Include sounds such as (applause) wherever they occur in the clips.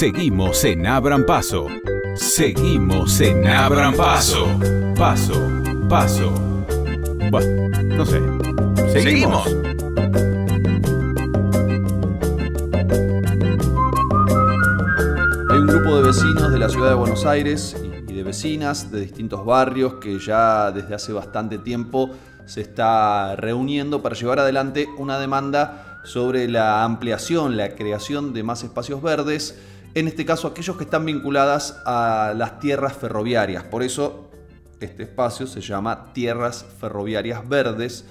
Seguimos en Abran Paso. Seguimos en Abran Paso. Paso, paso. Bueno, no sé. Seguimos. Hay un grupo de vecinos de la ciudad de Buenos Aires y de vecinas de distintos barrios que ya desde hace bastante tiempo se está reuniendo para llevar adelante una demanda sobre la ampliación, la creación de más espacios verdes, en este caso aquellos que están vinculadas a las tierras ferroviarias. Por eso este espacio se llama Tierras Ferroviarias Verdes.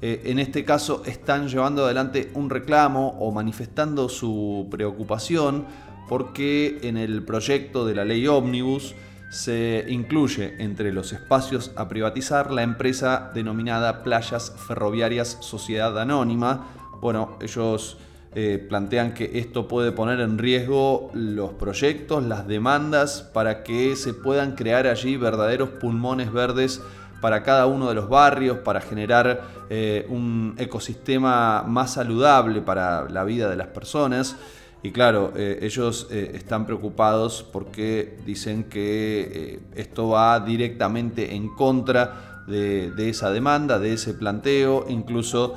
Eh, en este caso están llevando adelante un reclamo o manifestando su preocupación porque en el proyecto de la ley ómnibus se incluye entre los espacios a privatizar la empresa denominada Playas Ferroviarias Sociedad Anónima. Bueno, ellos eh, plantean que esto puede poner en riesgo los proyectos, las demandas, para que se puedan crear allí verdaderos pulmones verdes para cada uno de los barrios, para generar eh, un ecosistema más saludable para la vida de las personas. Y claro, eh, ellos están preocupados porque dicen que esto va directamente en contra de, esa demanda, de ese planteo. Incluso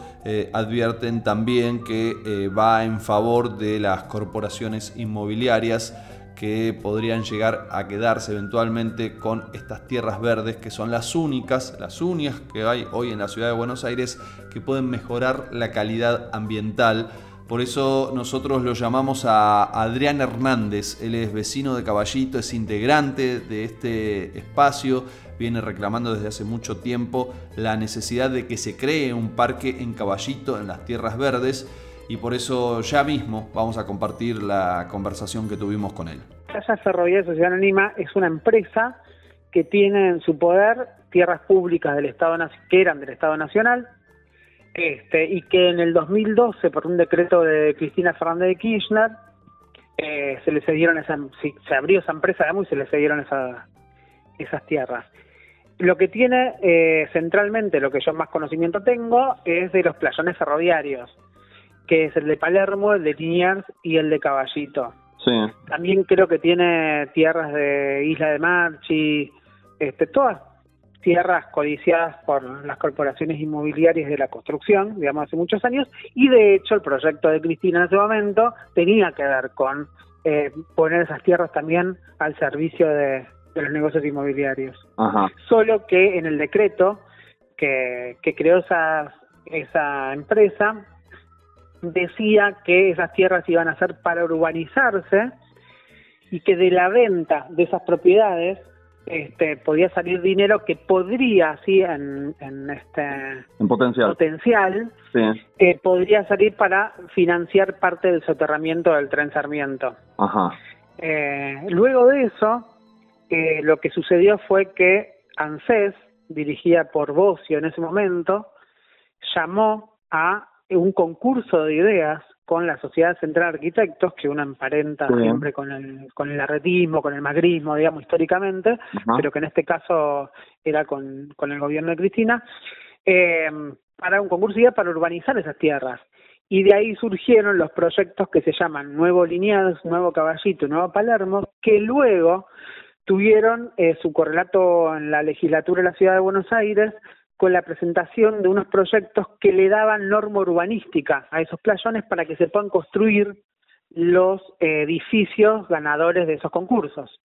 advierten también que va en favor de las corporaciones inmobiliarias que podrían llegar a quedarse eventualmente con estas tierras verdes que son las únicas, las únicas que hay hoy en la ciudad de Buenos Aires que pueden mejorar la calidad ambiental por eso nosotros lo llamamos a Adrián Hernández. Él es vecino de Caballito, es integrante de este espacio, viene reclamando desde hace mucho tiempo la necesidad de que se cree un parque en Caballito, en las Tierras Verdes, y por eso ya mismo vamos a compartir la conversación que tuvimos con él. Casa Ferroviaria Sociedad Anónima es una empresa que tiene en su poder tierras públicas del Estado que eran del Estado Nacional, este, y que en el 2012, por un decreto de Cristina Fernández de Kirchner, eh, se le cedieron esa, se abrió esa empresa y se le cedieron esa, esas tierras. Lo que tiene eh, centralmente, lo que yo más conocimiento tengo, es de los playones ferroviarios, que es el de Palermo, el de Liniers y el de Caballito. Sí. También creo que tiene tierras de Isla de Marchi, este, todas tierras codiciadas por las corporaciones inmobiliarias de la construcción, digamos, hace muchos años, y de hecho el proyecto de Cristina en ese momento tenía que ver con eh, poner esas tierras también al servicio de, los negocios inmobiliarios. Solo que en el decreto que, que creó esa, esa empresa decía que esas tierras iban a ser para urbanizarse y que de la venta de esas propiedades este, podía salir dinero que podría, sí, en, este en potencial, potencial eh, podría salir para financiar parte del soterramiento del tren Sarmiento. Ajá. Eh, luego de eso, eh, lo que sucedió fue que ANSES, dirigida por Bocio en ese momento, llamó a un concurso de ideas con la Sociedad Central de Arquitectos, que una emparenta siempre con el, con el arretismo, con el magrismo, digamos, históricamente, pero que en este caso era con, con el gobierno de Cristina, eh, para un concurso para urbanizar esas tierras. Y de ahí surgieron los proyectos que se llaman Nuevo Lineal, Nuevo Caballito, Nuevo Palermo, que luego tuvieron eh, su correlato en la legislatura de la Ciudad de Buenos Aires, con la presentación de unos proyectos que le daban norma urbanística a esos playones para que se puedan construir los edificios ganadores de esos concursos.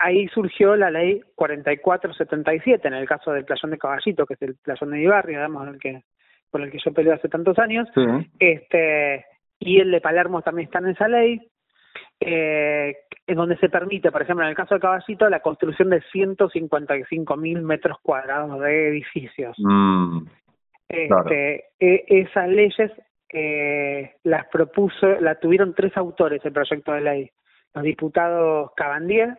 Ahí surgió la ley 4477 en el caso del playón de Caballito, que es el playón de mi barrio, digamos, el que, por el que yo peleo hace tantos años, este y el de Palermo también está en esa ley, eh, en donde se permite, por ejemplo, en el caso de Caballito, la construcción de 155 mil metros cuadrados de edificios. Mm, este, e, esas leyes eh, las propuso, la tuvieron tres autores el proyecto de ley, los diputados Cabandier,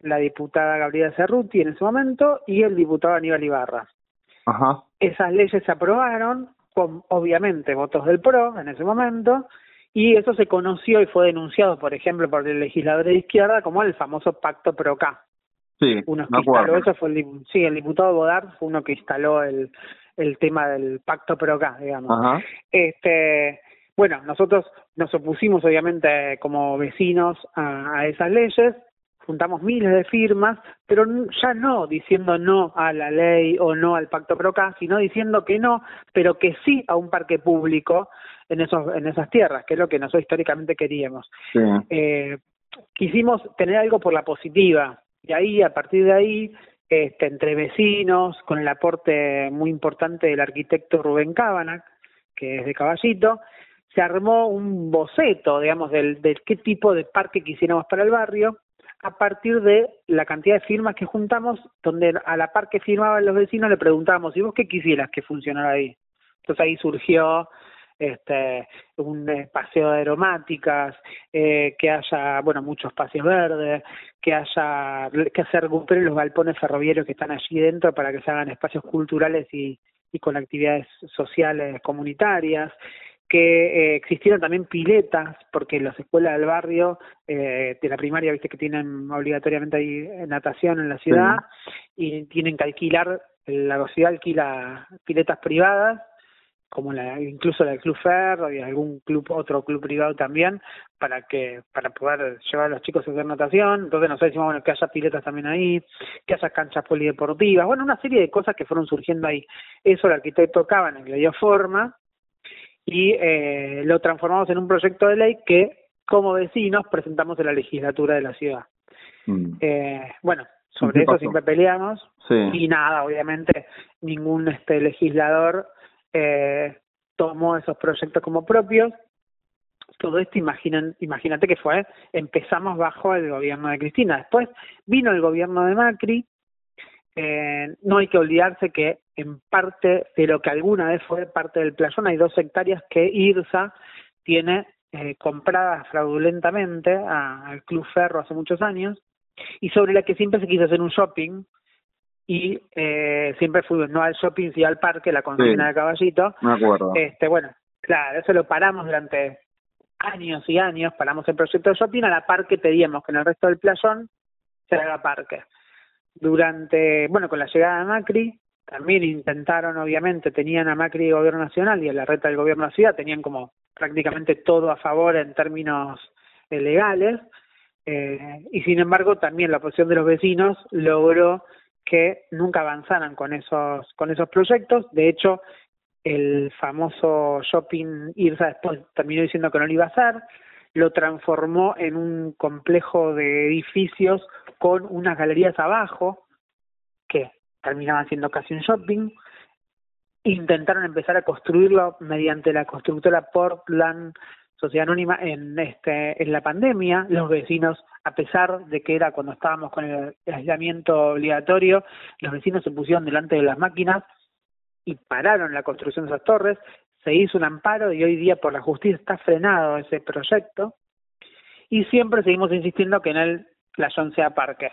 la diputada Gabriela Cerruti en ese momento y el diputado Aníbal Ibarra. Ajá. Esas leyes se aprobaron con, obviamente, votos del PRO en ese momento y eso se conoció y fue denunciado, por ejemplo, por el legislador de izquierda como el famoso Pacto PROCA. Sí, uno que instaló eso fue el, sí, el diputado Bodar fue uno que instaló el, el tema del Pacto PROCA, digamos. Ajá. Este, bueno, nosotros nos opusimos obviamente como vecinos a, a esas leyes, juntamos miles de firmas, pero ya no diciendo no a la ley o no al pacto PROCA, sino diciendo que no, pero que sí a un parque público en esos en esas tierras, que es lo que nosotros históricamente queríamos. Sí. Eh, quisimos tener algo por la positiva y ahí a partir de ahí este, entre vecinos con el aporte muy importante del arquitecto Rubén Cábana que es de Caballito se armó un boceto digamos del, del qué tipo de parque quisiéramos para el barrio a partir de la cantidad de firmas que juntamos donde a la par que firmaban los vecinos le preguntábamos ¿y vos qué quisieras que funcionara ahí? entonces ahí surgió este un paseo de aromáticas, eh, que haya bueno muchos espacios verdes, que haya que se recuperen los galpones ferroviarios que están allí dentro para que se hagan espacios culturales y, y con actividades sociales comunitarias, que eh, existieran también piletas, porque las escuelas del barrio eh, de la primaria, viste que tienen obligatoriamente ahí natación en la ciudad y tienen que alquilar, la ciudad alquila piletas privadas como la, incluso la del Club Ferro y algún club, otro club privado también, para que, para poder llevar a los chicos a hacer natación. Entonces nosotros decimos, bueno, que haya piletas también ahí, que haya canchas polideportivas, bueno, una serie de cosas que fueron surgiendo ahí. Eso el arquitecto Caban le dio forma y eh, lo transformamos en un proyecto de ley que, como vecinos, presentamos en la legislatura de la ciudad. Mm. Eh, bueno, sobre ¿Qué eso pasó? siempre peleamos Sí. y nada, obviamente ningún este legislador eh, tomó esos proyectos como propios. Todo esto, imaginan, imagínate que fue, empezamos bajo el gobierno de Cristina. Después vino el gobierno de Macri. Eh, no hay que olvidarse que en parte de lo que alguna vez fue parte del playón hay dos hectáreas que IRSA tiene eh, compradas fraudulentamente al Club Ferro hace muchos años y sobre la que siempre se quiso hacer un shopping y eh, siempre fuimos no al shopping sino al parque, la consigna Sí. de caballito. Me acuerdo. Este, bueno, claro, eso lo paramos durante años y años, paramos el proyecto de shopping, a la par que pedíamos que en el resto del playón se haga parque. Durante, bueno, con la llegada de Macri, también intentaron, obviamente, tenían a Macri de gobierno nacional y a la reta del gobierno de la ciudad, tenían como prácticamente todo a favor en términos eh, legales, eh, y sin embargo también la posición de los vecinos logró que nunca avanzaran con esos con esos proyectos. De hecho el famoso shopping IRSA después terminó diciendo que no lo iba a hacer lo transformó en un complejo de edificios con unas galerías abajo terminaban siendo casi un shopping intentaron empezar a construirlo mediante la constructora Portland Sociedad Anónima en este en la pandemia. Los vecinos a pesar de que era cuando estábamos con el aislamiento obligatorio los vecinos se pusieron delante de las máquinas y pararon la construcción de esas torres. Se hizo un amparo y hoy día por la justicia está frenado ese proyecto. Y siempre seguimos insistiendo que en el playón sea parque.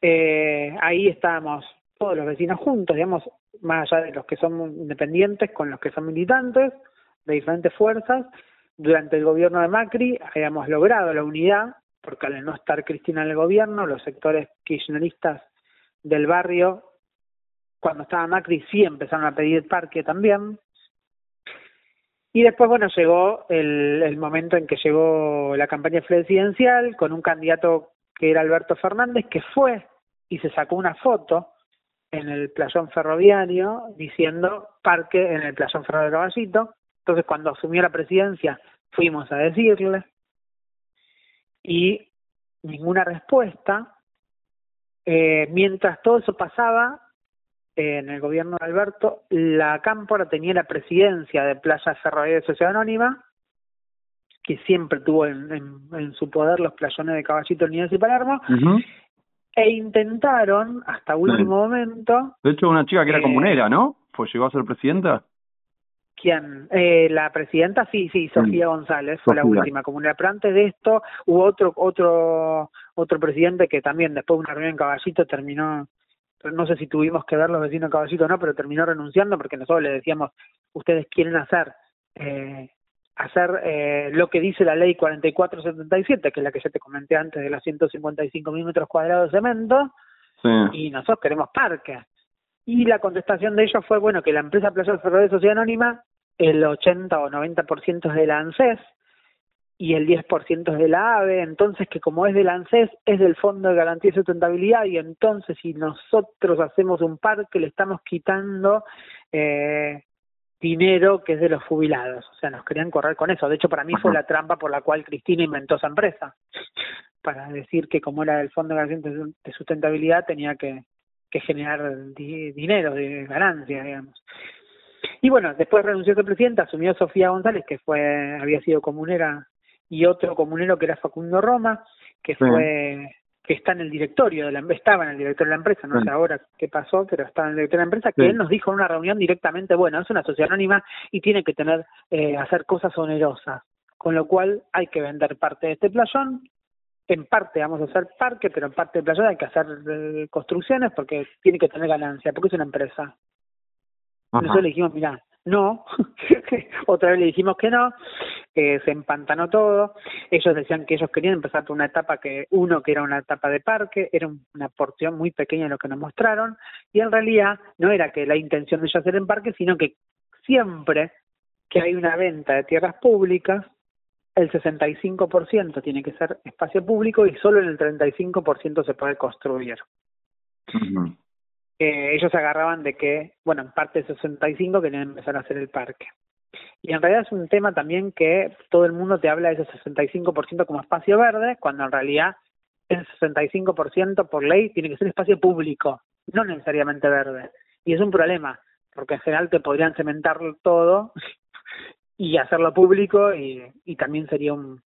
Eh, ahí estábamos todos los vecinos juntos, digamos, más allá de los que son independientes con los que son militantes de diferentes fuerzas. Durante el gobierno de Macri habíamos logrado la unidad, porque al no estar Cristina en el gobierno, los sectores kirchneristas del barrio, cuando estaba Macri, sí empezaron a pedir parque también. Y después, bueno, llegó el, el momento en que llegó la campaña presidencial con un candidato que era Alberto Fernández, que fue y se sacó una foto en el playón ferroviario diciendo parque en el playón ferroviario Caballito. Entonces, cuando asumió la presidencia, fuimos a decirle y ninguna respuesta. Eh, mientras todo eso pasaba, eh, en el gobierno de Alberto, la Cámpora tenía la presidencia de Playa Ferroviaria de Sociedad Anónima, que siempre tuvo en, en, su poder los playones de Caballito, Niñez y Palermo. E intentaron hasta último momento De hecho, una chica que era Eh, comunera, ¿no? Fue, llegó a ser presidenta. ¿Quién? Eh, la presidenta, sí, sí, Sofía González fue la última comunidad. Pero antes de esto hubo otro otro otro presidente que también después de una reunión en Caballito terminó, no sé si tuvimos que ver los vecinos de Caballito o no, pero terminó renunciando porque nosotros le decíamos, ustedes quieren hacer eh, hacer eh, lo que dice la ley 4477, que es la que ya te comenté antes de los 155 mil metros cuadrados de cemento, Sí. y nosotros queremos parque. Y la contestación de ellos fue, bueno, que la empresa Playa Ferroviaria Sociedad Anónima el 80 o 90% es de la ANSES y el 10% es de la AVE, entonces que como es del ANSES es del Fondo de Garantía y Sustentabilidad y entonces si nosotros hacemos un parque le estamos quitando eh, dinero que es de los jubilados, o sea, nos querían correr con eso, de hecho para mí fue la trampa por la cual Cristina inventó esa empresa, para decir que como era del Fondo de de Sustentabilidad tenía que, que generar dinero de ganancia, digamos. Y bueno, después renunció el presidente, asumió Sofía González, que fue había sido comunera, y otro comunero que era Facundo Roma, que fue que está en el directorio de la estaba en el directorio de la empresa, no sé ahora qué pasó, pero estaba en el directorio de la empresa, que él nos dijo en una reunión directamente, bueno, es una sociedad anónima y tiene que tener, eh, hacer cosas onerosas, con lo cual hay que vender parte de este playón, en parte vamos a hacer parque, pero en parte del playón hay que hacer eh, construcciones porque tiene que tener ganancia, porque es una empresa. Nosotros le dijimos, mira, no, (laughs) otra vez le dijimos que no, eh, se empantanó todo, ellos decían que ellos querían empezar por una etapa que, uno que era una etapa de parque, era una porción muy pequeña de lo que nos mostraron, y en realidad no era que la intención de ellos hacer en parque, sino que siempre que hay una venta de tierras públicas, el 65% tiene que ser espacio público y solo en el 35% se puede construir. Eh, ellos se agarraban de que, bueno, en parte de 65 querían empezar a hacer el parque. Y en realidad es un tema también que todo el mundo te habla de ese 65% como espacio verde, cuando en realidad el 65% por ley tiene que ser espacio público, no necesariamente verde. Y es un problema, porque en general te podrían cementar todo (laughs) y hacerlo público y, y también sería un,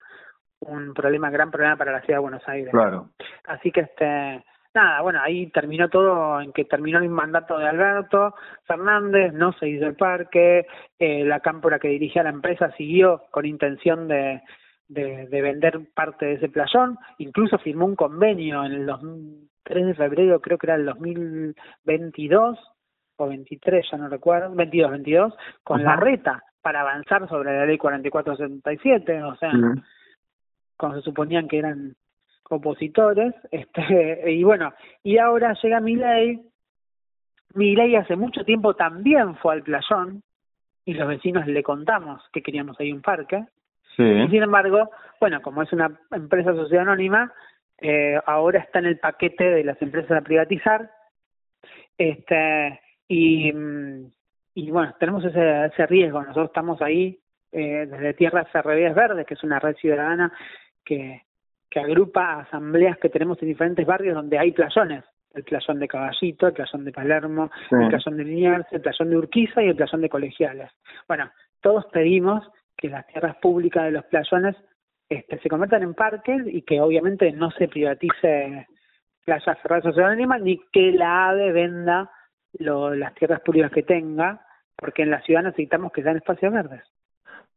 un problema, gran problema para la ciudad de Buenos Aires. Claro. Así que este nada, bueno, ahí terminó todo en que terminó el mandato de Alberto Fernández, no se hizo el parque, eh, la cámpora que dirigía la empresa siguió con intención de, de, de, vender parte de ese playón, incluso firmó un convenio en el 3 de febrero, creo que era el 2022 o 23, ya no recuerdo, 22, 22, con la reta para avanzar sobre la ley 4477, o sea, cuando se suponían que eran opositores, (laughs) este, y bueno, y ahora llega mi ley, mi ley hace mucho tiempo también fue al playón, y los vecinos le contamos que queríamos ahí un parque, y sin embargo, bueno, como es una empresa sociedad anónima, eh, ahora está en el paquete de las empresas a privatizar, este, y, y bueno, tenemos ese, ese riesgo, nosotros estamos ahí eh, desde Tierras Ferrerías Verdes, que es una red ciudadana que que agrupa asambleas que tenemos en diferentes barrios donde hay playones. El playón de Caballito, el playón de Palermo, el playón de Liniers, el playón de Urquiza y el playón de Colegiales. Bueno, todos pedimos que las tierras públicas de los playones este, se conviertan en parques y que obviamente no se privatice Playa Ferraz Social Anónima ni que la AVE venda lo, las tierras públicas que tenga, porque en la ciudad necesitamos que sean espacios verdes.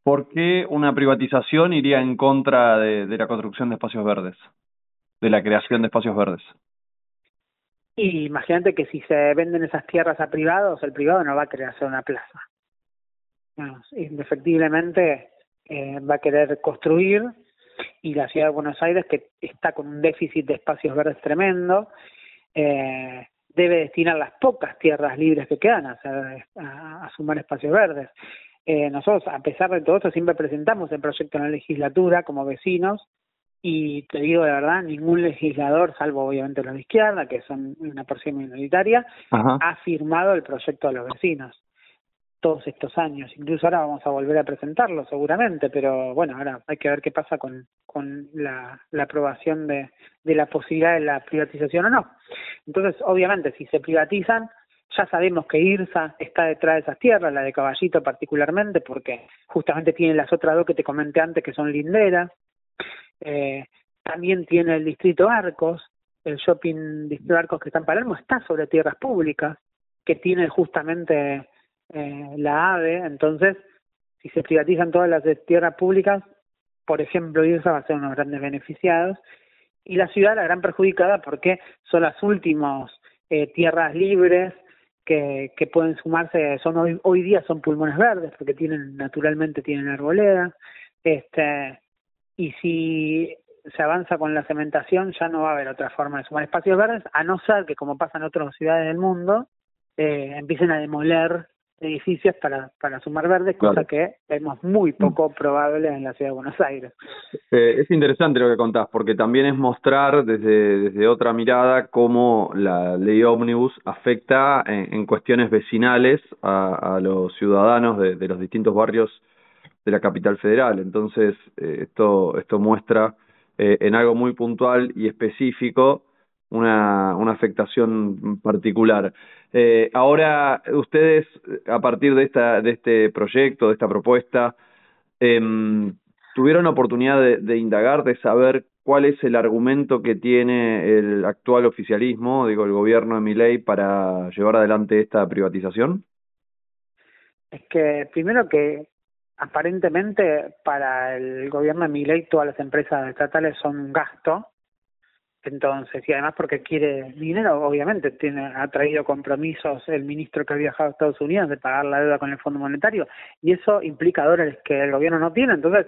¿Por qué una privatización iría en contra de, la construcción de espacios verdes, de la creación de espacios verdes? Y imagínate que si se venden esas tierras a privados, el privado no va a querer hacer una plaza. indefectiblemente eh, va a querer construir y la ciudad de Buenos Aires, que está con un déficit de espacios verdes tremendo, eh, debe destinar las pocas tierras libres que quedan a, a, a sumar espacios verdes. Eh, nosotros, a pesar de todo esto, siempre presentamos el proyecto en la legislatura como vecinos y te digo de verdad, ningún legislador, salvo obviamente los de izquierda, que son una porción minoritaria, ha firmado el proyecto de los vecinos todos estos años. Incluso ahora vamos a volver a presentarlo seguramente, pero bueno, ahora hay que ver qué pasa con, con la, la aprobación de, de la posibilidad de la privatización o no. Entonces, obviamente, si se privatizan, ya sabemos que IRSA está detrás de esas tierras, la de Caballito particularmente, porque justamente tiene las otras dos que te comenté antes, que son linderas. Eh, también tiene el distrito Arcos, el shopping distrito Arcos que está en Palermo, está sobre tierras públicas, que tiene justamente eh, la AVE. Entonces, si se privatizan todas las tierras públicas, por ejemplo, IRSA va a ser uno de los grandes beneficiados. Y la ciudad la gran perjudicada porque son las últimas eh, tierras libres que, que pueden sumarse, son hoy, hoy día son pulmones verdes, porque tienen, naturalmente tienen arboleda, este, y si se avanza con la cementación ya no va a haber otra forma de sumar espacios verdes, a no ser que como pasa en otras ciudades del mundo, eh, empiecen a demoler edificios para, para sumar verde, cosa que vemos muy poco probable en la ciudad de Buenos Aires. Eh, es interesante lo que contás, porque también es mostrar desde, desde otra mirada cómo la ley ómnibus afecta en, cuestiones vecinales a, a los ciudadanos de, de, los distintos barrios de la capital federal. Entonces, eh, esto, esto muestra eh, en algo muy puntual y específico una, una afectación particular. Eh, ahora, ustedes, a partir de, esta, de este proyecto, de esta propuesta, eh, tuvieron oportunidad de, indagar, de saber cuál es el argumento que tiene el actual oficialismo, digo, el gobierno de Miley, para llevar adelante esta privatización? Es que primero que aparentemente para el gobierno de Miley todas las empresas estatales son un gasto entonces, y además porque quiere dinero, obviamente, tiene, ha traído compromisos el ministro que ha viajado a Estados Unidos de pagar la deuda con el Fondo Monetario, y eso implica dólares que el gobierno no tiene, entonces,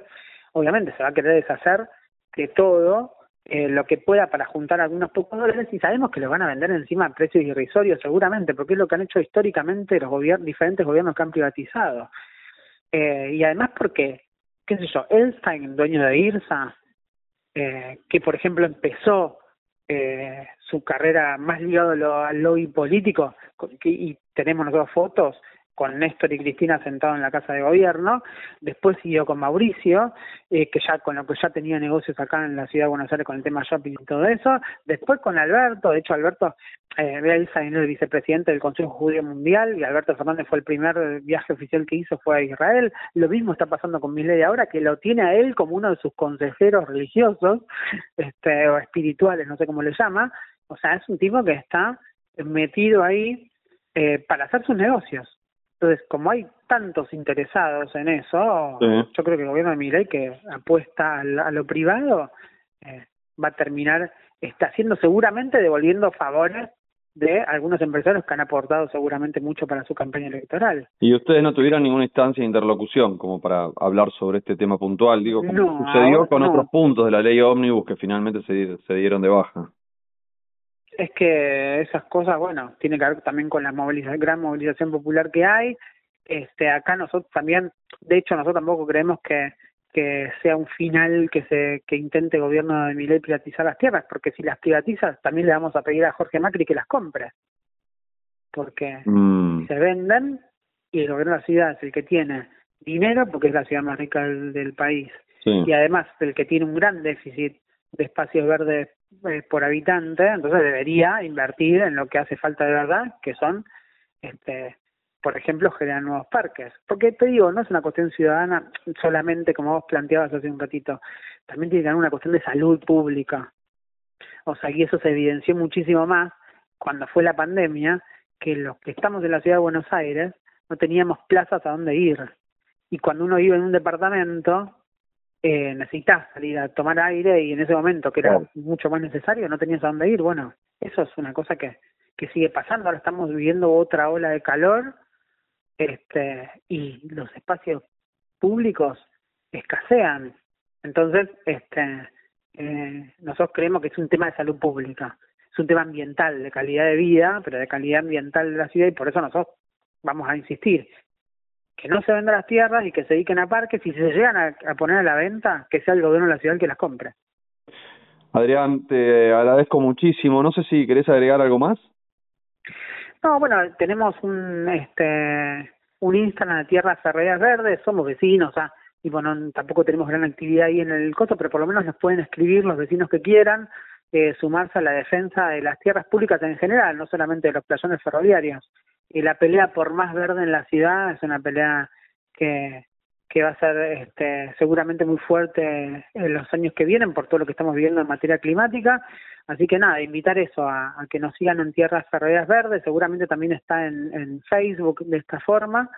obviamente, se va a querer deshacer de todo eh, lo que pueda para juntar algunos pocos dólares, y sabemos que lo van a vender encima a precios irrisorios, seguramente, porque es lo que han hecho históricamente los gobiernos, diferentes gobiernos que han privatizado. Eh, y además porque, qué sé yo, Elstein, dueño de IRSA, eh, que por ejemplo empezó eh, su carrera más ligado al lobby político y tenemos dos fotos con Néstor y Cristina sentados en la casa de gobierno, después siguió con Mauricio, eh, que ya con lo que ya tenía negocios acá en la ciudad de Buenos Aires con el tema shopping y todo eso, después con Alberto, de hecho Alberto eh, el vicepresidente del Consejo Judío Mundial y Alberto Fernández fue el primer viaje oficial que hizo fue a Israel, lo mismo está pasando con Milei ahora, que lo tiene a él como uno de sus consejeros religiosos, este, o espirituales, no sé cómo le llama, o sea, es un tipo que está metido ahí eh, para hacer sus negocios entonces, como hay tantos interesados en eso, yo creo que el gobierno de Milei que apuesta a, lo privado eh, va a terminar está haciendo seguramente devolviendo favores de algunos empresarios que han aportado seguramente mucho para su campaña electoral. ¿Y ustedes no tuvieron ninguna instancia de interlocución como para hablar sobre este tema puntual? Digo, como sucedió con otros puntos de la ley ómnibus que finalmente se, se dieron de baja. Es que esas cosas, bueno, tiene que ver también con la movilización, gran movilización popular que hay. Este, acá nosotros también, de hecho, nosotros tampoco creemos que que sea un final que se que intente el gobierno de Milei privatizar las tierras, porque si las privatiza también le vamos a pedir a Jorge Macri que las compre, porque mm. se venden y el gobierno de la ciudad es el que tiene dinero, porque es la ciudad más rica del, país, y además el que tiene un gran déficit de espacios verdes eh, por habitante, entonces debería invertir en lo que hace falta de verdad, que son, este, por ejemplo, generar nuevos parques. Porque te digo, no es una cuestión ciudadana solamente como vos planteabas hace un ratito, también tiene que haber una cuestión de salud pública. O sea, y eso se evidenció muchísimo más cuando fue la pandemia, que los que estamos en la ciudad de Buenos Aires no teníamos plazas a dónde ir. Y cuando uno vive en un departamento, eh, necesitas salir a tomar aire y en ese momento que era mucho más necesario no tenías a dónde ir. Bueno, eso es una cosa que, que sigue pasando. Ahora estamos viviendo otra ola de calor este y los espacios públicos escasean. Entonces, este eh, nosotros creemos que es un tema de salud pública, es un tema ambiental, de calidad de vida, pero de calidad ambiental de la ciudad y por eso nosotros vamos a insistir que no se vendan las tierras y que se dediquen a parques y si se llegan a, poner a la venta, que sea el gobierno de la ciudad el que las compre. Adrián, te agradezco muchísimo. No sé si querés agregar algo más. No, bueno, tenemos un este un Instagram de Tierras Ferreras Verdes, somos vecinos, sea, y bueno, tampoco tenemos gran actividad ahí en el costo, pero por lo menos nos pueden escribir los vecinos que quieran, eh, sumarse a la defensa de las tierras públicas en general, no solamente de los playones ferroviarios y la pelea por más verde en la ciudad es una pelea que, que va a ser este, seguramente muy fuerte en los años que vienen por todo lo que estamos viviendo en materia climática. Así que nada, invitar eso a, que nos sigan en Tierras Ferroviarias Verdes, seguramente también está en, en Facebook de esta forma,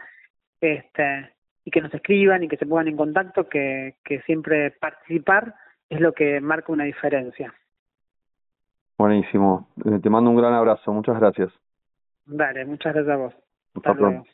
este, y que nos escriban y que se pongan en contacto, que, que siempre participar es lo que marca una diferencia. Buenísimo, eh, te mando un gran abrazo, muchas gracias. Dale, muchas gracias a vos. Hasta, luego.